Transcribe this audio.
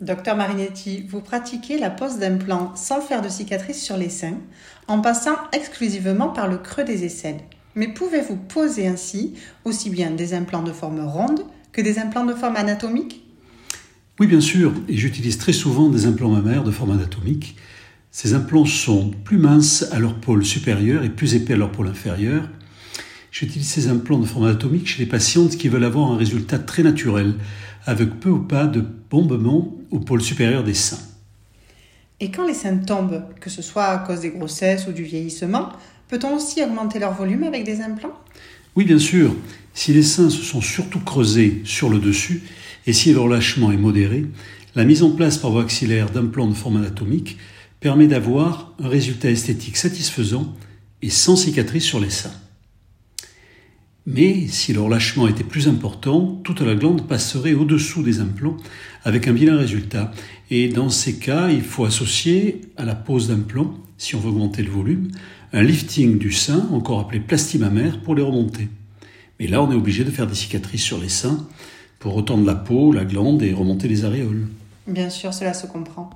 Docteur Marinetti, vous pratiquez la pose d'implants sans faire de cicatrices sur les seins, en passant exclusivement par le creux des aisselles. Mais pouvez-vous poser ainsi aussi bien des implants de forme ronde que des implants de forme anatomique? Oui, bien sûr, et j'utilise très souvent des implants mammaires de forme anatomique. Ces implants sont plus minces à leur pôle supérieur et plus épais à leur pôle inférieur. J'utilise ces implants de forme anatomique chez les patientes qui veulent avoir un résultat très naturel, avec peu ou pas de bombement au pôle supérieur des seins. Et quand les seins tombent, que ce soit à cause des grossesses ou du vieillissement, peut-on aussi augmenter leur volume avec des implants? Oui, bien sûr. Si les seins se sont surtout creusés sur le dessus et si leur lâchement est modéré, la mise en place par voie axillaire d'implants de forme anatomique permet d'avoir un résultat esthétique satisfaisant et sans cicatrice sur les seins. Mais si leur lâchement était plus important, toute la glande passerait au-dessous des implants avec un vilain résultat. Et dans ces cas, il faut associer à la pose d'implants, si on veut augmenter le volume, un lifting du sein, encore appelé plastimammaire, pour les remonter. Mais là, on est obligé de faire des cicatrices sur les seins pour retendre la peau, la glande et remonter les aréoles. Bien sûr, cela se comprend.